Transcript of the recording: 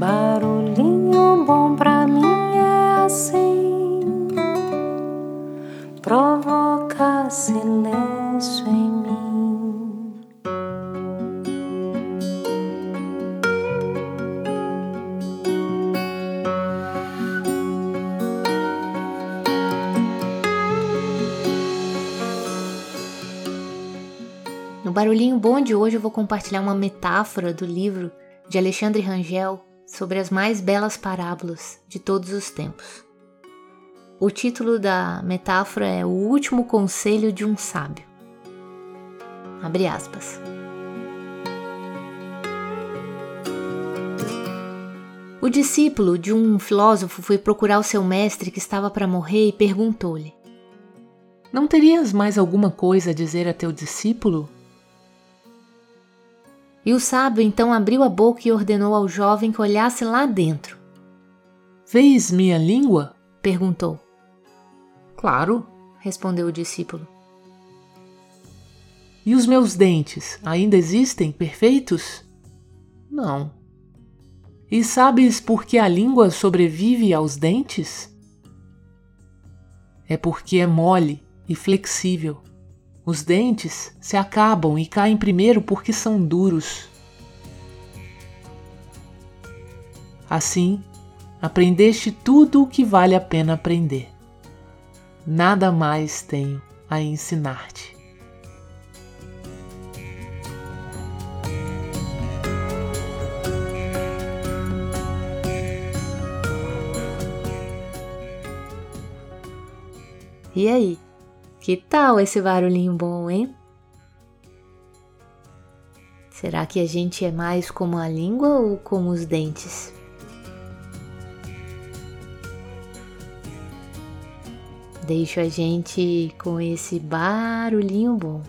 Barulhinho bom pra mim é assim, provoca silêncio em mim. No Barulhinho Bom de hoje eu vou compartilhar uma metáfora do livro de Alexandre Rangel sobre as mais belas parábolas de todos os tempos. O título da metáfora é O Último Conselho de um Sábio. Abre aspas. O discípulo de um filósofo foi procurar o seu mestre que estava para morrer e perguntou-lhe: Não terias mais alguma coisa a dizer a teu discípulo? E o sábio então abriu a boca e ordenou ao jovem que olhasse lá dentro. Vês minha língua? Perguntou. Claro, respondeu o discípulo. E os meus dentes ainda existem perfeitos? Não. E sabes por que a língua sobrevive aos dentes? É porque é mole e flexível. Os dentes se acabam e caem primeiro porque são duros. Assim, aprendeste tudo o que vale a pena aprender. Nada mais tenho a ensinar-te. E aí? Que tal esse barulhinho bom, hein? Será que a gente é mais como a língua ou como os dentes? Deixo a gente com esse barulhinho bom.